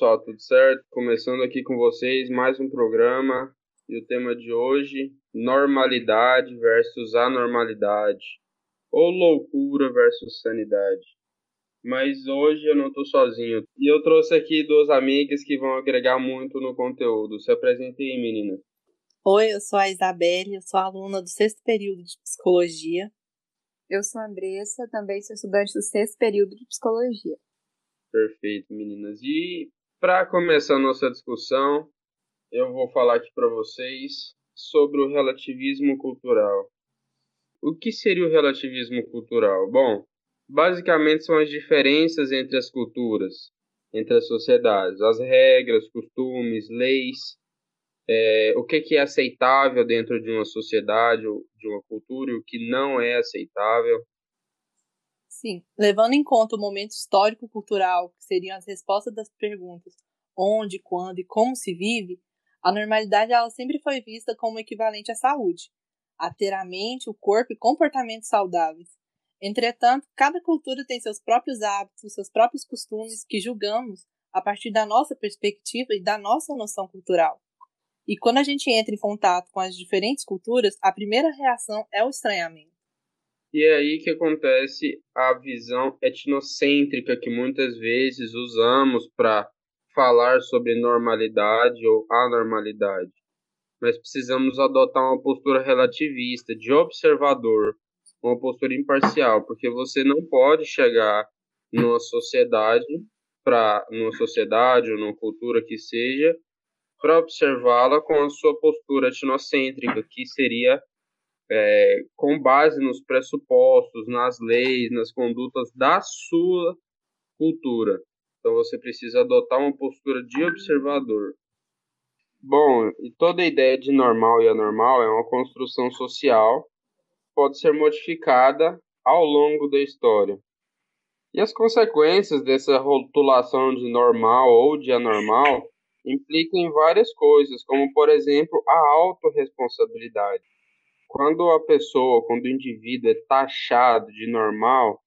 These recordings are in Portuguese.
pessoal, tudo certo? Começando aqui com vocês mais um programa e o tema de hoje: normalidade versus anormalidade ou loucura versus sanidade. Mas hoje eu não estou sozinho e eu trouxe aqui duas amigas que vão agregar muito no conteúdo. Se apresentem aí, meninas. Oi, eu sou a Isabelle, eu sou aluna do sexto período de psicologia. Eu sou a Andressa, também sou estudante do sexto período de psicologia. Perfeito, meninas. E para começar nossa discussão, eu vou falar aqui para vocês sobre o relativismo cultural. O que seria o relativismo cultural? Bom, basicamente são as diferenças entre as culturas, entre as sociedades, as regras, costumes, leis, é, o que, que é aceitável dentro de uma sociedade ou de uma cultura e o que não é aceitável. Sim, levando em conta o momento histórico-cultural, que seriam as respostas das perguntas onde, quando e como se vive, a normalidade ela sempre foi vista como equivalente à saúde, a ter a mente, o corpo e comportamentos saudáveis. Entretanto, cada cultura tem seus próprios hábitos, seus próprios costumes que julgamos a partir da nossa perspectiva e da nossa noção cultural. E quando a gente entra em contato com as diferentes culturas, a primeira reação é o estranhamento. E é aí que acontece a visão etnocêntrica que muitas vezes usamos para falar sobre normalidade ou anormalidade. Mas precisamos adotar uma postura relativista, de observador, uma postura imparcial, porque você não pode chegar numa sociedade para numa sociedade ou numa cultura que seja para observá-la com a sua postura etnocêntrica, que seria é, com base nos pressupostos, nas leis, nas condutas da sua cultura. Então você precisa adotar uma postura de observador. Bom, e toda ideia de normal e anormal é uma construção social, pode ser modificada ao longo da história. E as consequências dessa rotulação de normal ou de anormal implicam em várias coisas, como por exemplo a autorresponsabilidade quando a pessoa, quando o indivíduo é taxado de normal,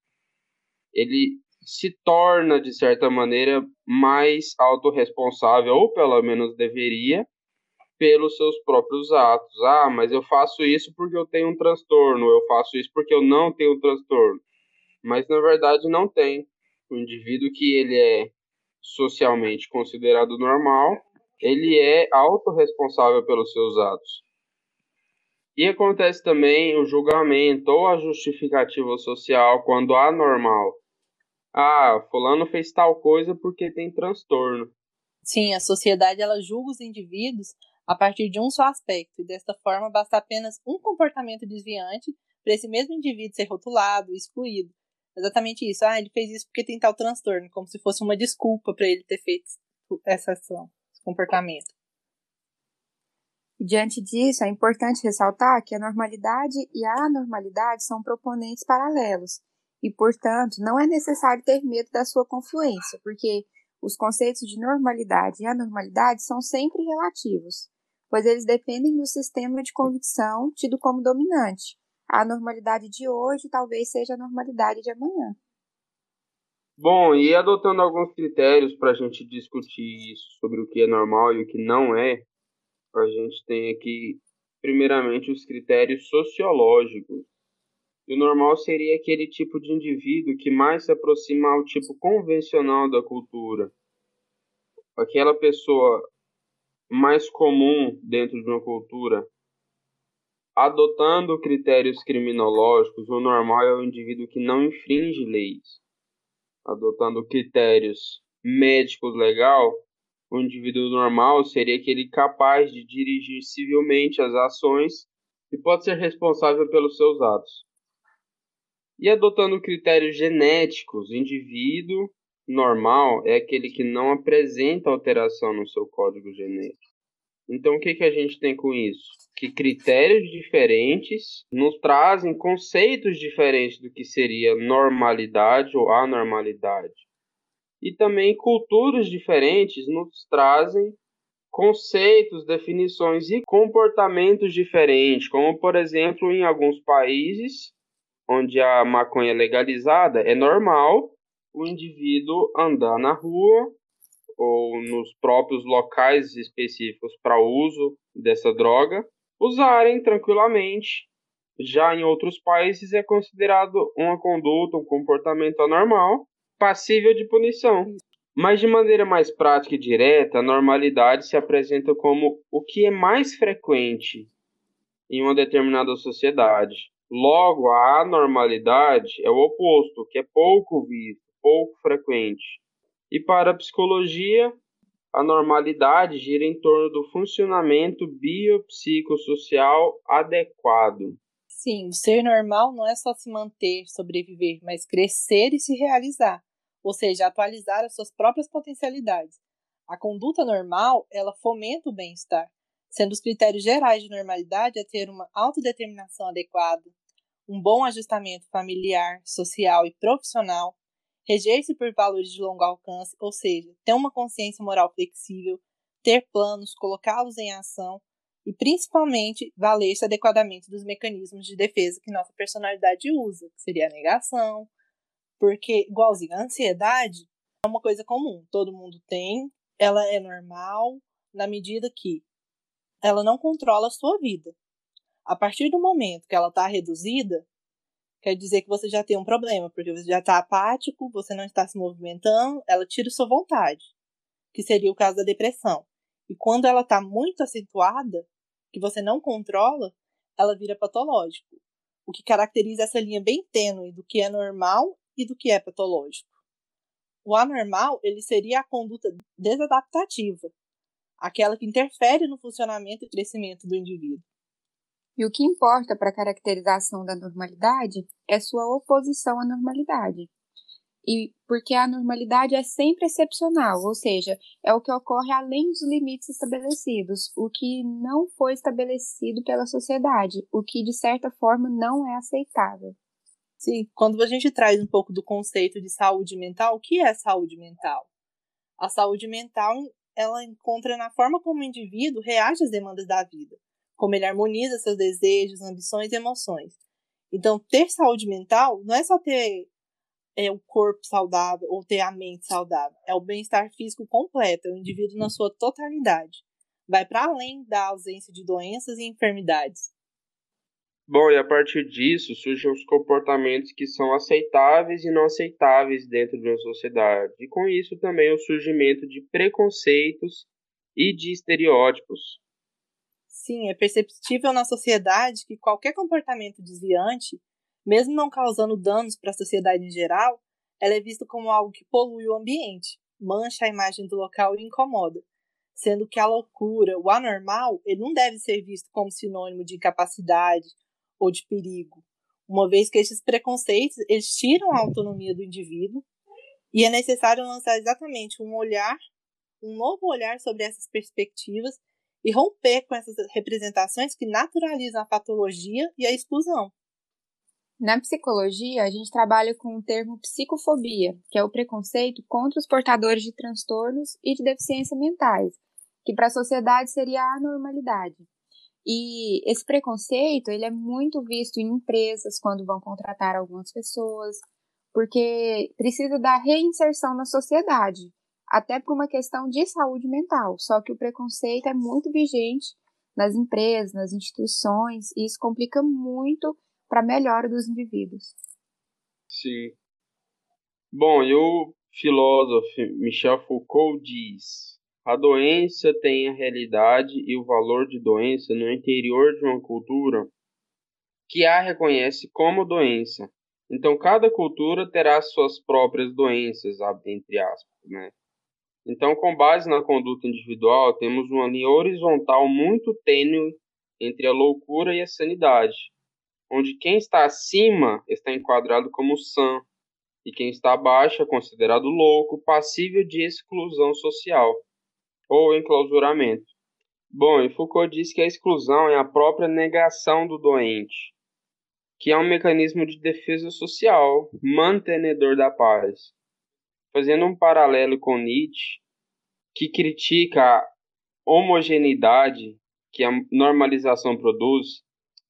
ele se torna, de certa maneira, mais autorresponsável, ou pelo menos deveria, pelos seus próprios atos. Ah, mas eu faço isso porque eu tenho um transtorno, eu faço isso porque eu não tenho um transtorno. Mas na verdade não tem. O indivíduo que ele é socialmente considerado normal, ele é autorresponsável pelos seus atos. E acontece também o julgamento ou a justificativa social quando há normal. Ah, fulano fez tal coisa porque tem transtorno. Sim, a sociedade ela julga os indivíduos a partir de um só aspecto, e desta forma basta apenas um comportamento desviante para esse mesmo indivíduo ser rotulado, excluído. Exatamente isso. Ah, ele fez isso porque tem tal transtorno, como se fosse uma desculpa para ele ter feito essa ação, esse comportamento. Diante disso, é importante ressaltar que a normalidade e a anormalidade são proponentes paralelos e, portanto, não é necessário ter medo da sua confluência, porque os conceitos de normalidade e anormalidade são sempre relativos, pois eles dependem do sistema de convicção tido como dominante. A normalidade de hoje talvez seja a normalidade de amanhã. Bom, e adotando alguns critérios para a gente discutir isso sobre o que é normal e o que não é, a gente tem aqui, primeiramente, os critérios sociológicos. E o normal seria aquele tipo de indivíduo que mais se aproxima ao tipo convencional da cultura. Aquela pessoa mais comum dentro de uma cultura. Adotando critérios criminológicos, o normal é o indivíduo que não infringe leis. Adotando critérios médicos legal, o indivíduo normal seria aquele capaz de dirigir civilmente as ações e pode ser responsável pelos seus atos. E adotando critérios genéticos, o indivíduo normal é aquele que não apresenta alteração no seu código genético. Então, o que, que a gente tem com isso? Que critérios diferentes nos trazem conceitos diferentes do que seria normalidade ou anormalidade e também culturas diferentes nos trazem conceitos, definições e comportamentos diferentes, como por exemplo em alguns países onde a maconha é legalizada, é normal o indivíduo andar na rua ou nos próprios locais específicos para uso dessa droga, usarem tranquilamente. Já em outros países é considerado uma conduta, um comportamento anormal, passível de punição. Mas de maneira mais prática e direta, a normalidade se apresenta como o que é mais frequente em uma determinada sociedade. Logo, a anormalidade é o oposto, que é pouco visto, pouco frequente. E para a psicologia, a normalidade gira em torno do funcionamento biopsicossocial adequado. Sim, o ser normal não é só se manter, sobreviver, mas crescer e se realizar, ou seja, atualizar as suas próprias potencialidades. A conduta normal, ela fomenta o bem-estar, sendo os critérios gerais de normalidade é ter uma autodeterminação adequada, um bom ajustamento familiar, social e profissional, reger-se por valores de longo alcance, ou seja, ter uma consciência moral flexível, ter planos, colocá-los em ação e, principalmente, valer-se adequadamente dos mecanismos de defesa que nossa personalidade usa, que seria a negação, porque, igualzinho, a ansiedade é uma coisa comum, todo mundo tem, ela é normal na medida que ela não controla a sua vida. A partir do momento que ela está reduzida, quer dizer que você já tem um problema, porque você já está apático, você não está se movimentando, ela tira sua vontade, que seria o caso da depressão. E quando ela está muito acentuada, que você não controla, ela vira patológico. O que caracteriza essa linha bem tênue do que é normal e do que é patológico. O anormal, ele seria a conduta desadaptativa, aquela que interfere no funcionamento e crescimento do indivíduo. E o que importa para a caracterização da normalidade é sua oposição à normalidade. E porque a normalidade é sempre excepcional, ou seja, é o que ocorre além dos limites estabelecidos, o que não foi estabelecido pela sociedade, o que de certa forma não é aceitável. Sim, quando a gente traz um pouco do conceito de saúde mental, o que é saúde mental? A saúde mental, ela encontra na forma como o indivíduo reage às demandas da vida como ele harmoniza seus desejos, ambições e emoções. Então, ter saúde mental não é só ter é, o corpo saudável ou ter a mente saudável, é o bem-estar físico completo, é o indivíduo na sua totalidade. Vai para além da ausência de doenças e enfermidades. Bom, e a partir disso surgem os comportamentos que são aceitáveis e não aceitáveis dentro de uma sociedade. E com isso também o surgimento de preconceitos e de estereótipos, Sim, é perceptível na sociedade que qualquer comportamento desviante, mesmo não causando danos para a sociedade em geral, ela é vista como algo que polui o ambiente, mancha a imagem do local e incomoda, sendo que a loucura, o anormal, ele não deve ser visto como sinônimo de incapacidade ou de perigo, uma vez que esses preconceitos eles tiram a autonomia do indivíduo e é necessário lançar exatamente um olhar, um novo olhar sobre essas perspectivas e romper com essas representações que naturalizam a patologia e a exclusão. Na psicologia, a gente trabalha com o termo psicofobia, que é o preconceito contra os portadores de transtornos e de deficiência mentais, que para a sociedade seria a anormalidade. E esse preconceito, ele é muito visto em empresas quando vão contratar algumas pessoas, porque precisa da reinserção na sociedade até por uma questão de saúde mental. Só que o preconceito é muito vigente nas empresas, nas instituições, e isso complica muito para a melhora dos indivíduos. Sim. Bom, e o filósofo Michel Foucault diz: a doença tem a realidade e o valor de doença no interior de uma cultura que a reconhece como doença. Então, cada cultura terá suas próprias doenças, entre aspas, né? Então, com base na conduta individual, temos uma linha horizontal muito tênue entre a loucura e a sanidade, onde quem está acima está enquadrado como sã e quem está abaixo é considerado louco, passível de exclusão social ou enclausuramento. Bom, e Foucault diz que a exclusão é a própria negação do doente, que é um mecanismo de defesa social, mantenedor da paz fazendo um paralelo com Nietzsche, que critica a homogeneidade que a normalização produz,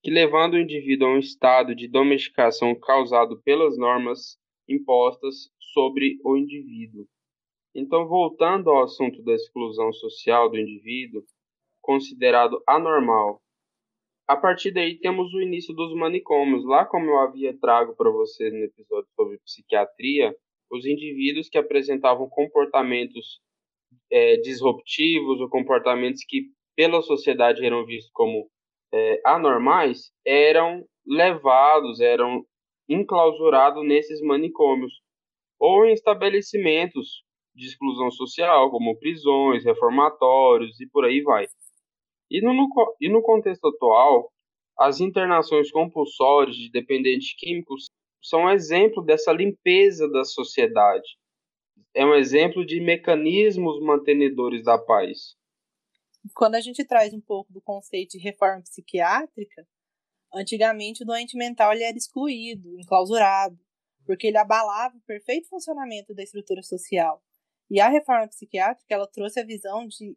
que levando o indivíduo a um estado de domesticação causado pelas normas impostas sobre o indivíduo. Então, voltando ao assunto da exclusão social do indivíduo, considerado anormal, a partir daí temos o início dos manicômios. Lá, como eu havia trago para vocês no episódio sobre psiquiatria, os indivíduos que apresentavam comportamentos é, disruptivos ou comportamentos que pela sociedade eram vistos como é, anormais eram levados, eram enclausurados nesses manicômios ou em estabelecimentos de exclusão social, como prisões, reformatórios e por aí vai. E no, no, e no contexto atual, as internações compulsórias de dependentes químicos são um exemplo dessa limpeza da sociedade. É um exemplo de mecanismos mantenedores da paz. Quando a gente traz um pouco do conceito de reforma psiquiátrica, antigamente o doente mental ele era excluído, enclausurado, porque ele abalava o perfeito funcionamento da estrutura social. E a reforma psiquiátrica ela trouxe a visão de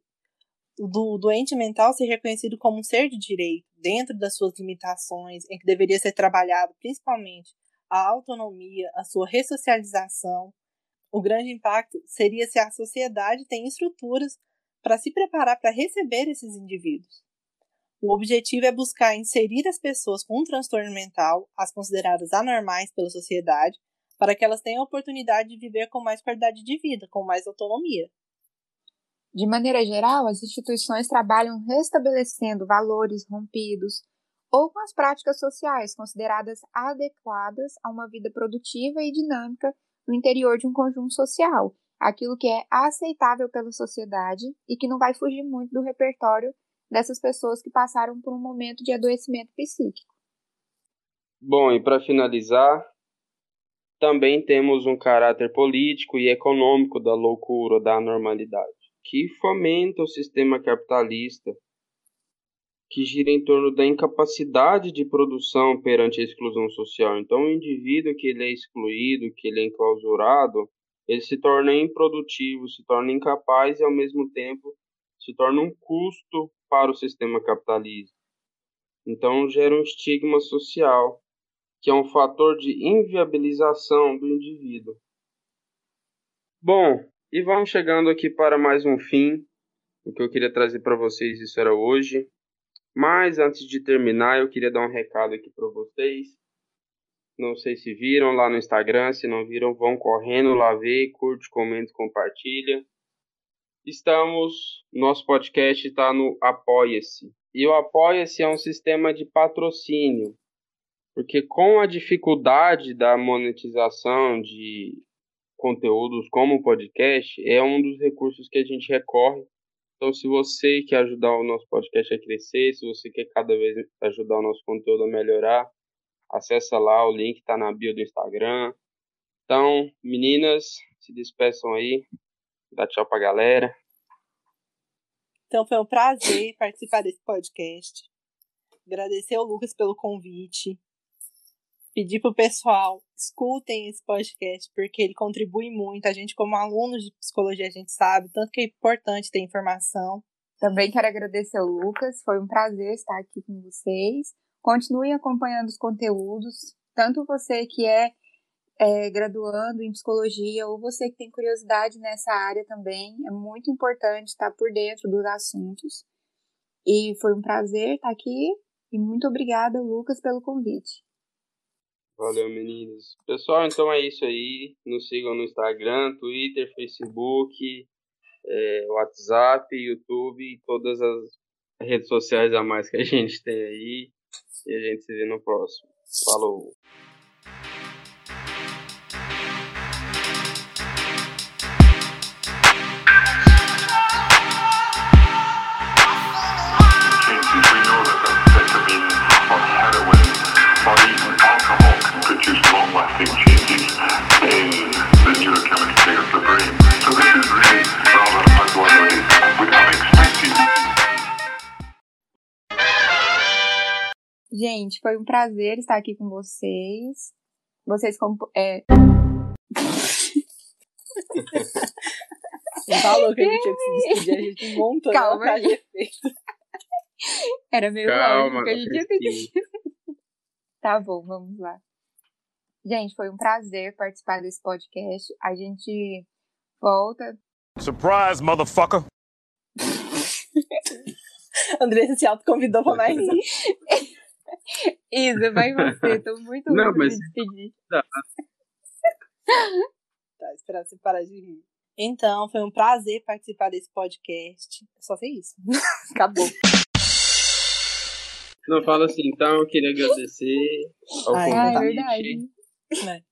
do doente mental ser reconhecido como um ser de direito, dentro das suas limitações, em que deveria ser trabalhado principalmente a autonomia, a sua ressocialização. O grande impacto seria se a sociedade tem estruturas para se preparar para receber esses indivíduos. O objetivo é buscar inserir as pessoas com um transtorno mental, as consideradas anormais pela sociedade, para que elas tenham a oportunidade de viver com mais qualidade de vida, com mais autonomia. De maneira geral, as instituições trabalham restabelecendo valores rompidos ou com as práticas sociais consideradas adequadas a uma vida produtiva e dinâmica no interior de um conjunto social, aquilo que é aceitável pela sociedade e que não vai fugir muito do repertório dessas pessoas que passaram por um momento de adoecimento psíquico. Bom, e para finalizar, também temos um caráter político e econômico da loucura, da anormalidade, que fomenta o sistema capitalista, que gira em torno da incapacidade de produção perante a exclusão social. Então, o indivíduo que ele é excluído, que ele é enclausurado, ele se torna improdutivo, se torna incapaz e, ao mesmo tempo, se torna um custo para o sistema capitalista. Então, gera um estigma social que é um fator de inviabilização do indivíduo. Bom, e vamos chegando aqui para mais um fim. O que eu queria trazer para vocês isso era hoje. Mas antes de terminar, eu queria dar um recado aqui para vocês. Não sei se viram lá no Instagram, se não viram, vão correndo lá ver, curte, comenta, compartilha. Estamos, nosso podcast está no Apoia-se. E o Apoia-se é um sistema de patrocínio. Porque com a dificuldade da monetização de conteúdos como o podcast, é um dos recursos que a gente recorre. Então, se você quer ajudar o nosso podcast a crescer, se você quer cada vez ajudar o nosso conteúdo a melhorar, acessa lá, o link está na bio do Instagram. Então, meninas, se despeçam aí, dá tchau pra galera. Então, foi um prazer participar desse podcast. Agradecer ao Lucas pelo convite pedir pro pessoal, escutem esse podcast, porque ele contribui muito. A gente, como alunos de psicologia, a gente sabe tanto que é importante ter informação. Também quero agradecer ao Lucas, foi um prazer estar aqui com vocês. Continuem acompanhando os conteúdos, tanto você que é, é graduando em psicologia ou você que tem curiosidade nessa área também. É muito importante estar por dentro dos assuntos. E foi um prazer estar aqui e muito obrigada, Lucas, pelo convite. Valeu, meninos. Pessoal, então é isso aí. Nos sigam no Instagram, Twitter, Facebook, é, WhatsApp, YouTube todas as redes sociais a mais que a gente tem aí. E a gente se vê no próximo. Falou! Gente, foi um prazer estar aqui com vocês. Vocês. É... falou que a gente tinha que se despedir, a gente montou Calma. na Era meio Calma, que a gente ia ter que. tá bom, vamos lá. Gente, foi um prazer participar desse podcast. A gente volta Surprise, motherfucker! Andressa se autoconvidou pra mais Isa, vai você, tô muito Não, mas... de despedir. Tá. tá, esperar você parar de rir. Então, foi um prazer participar desse podcast. Só sei isso. Acabou. Não, fala assim, então, eu queria agradecer ao Ai, convite. é verdade. É.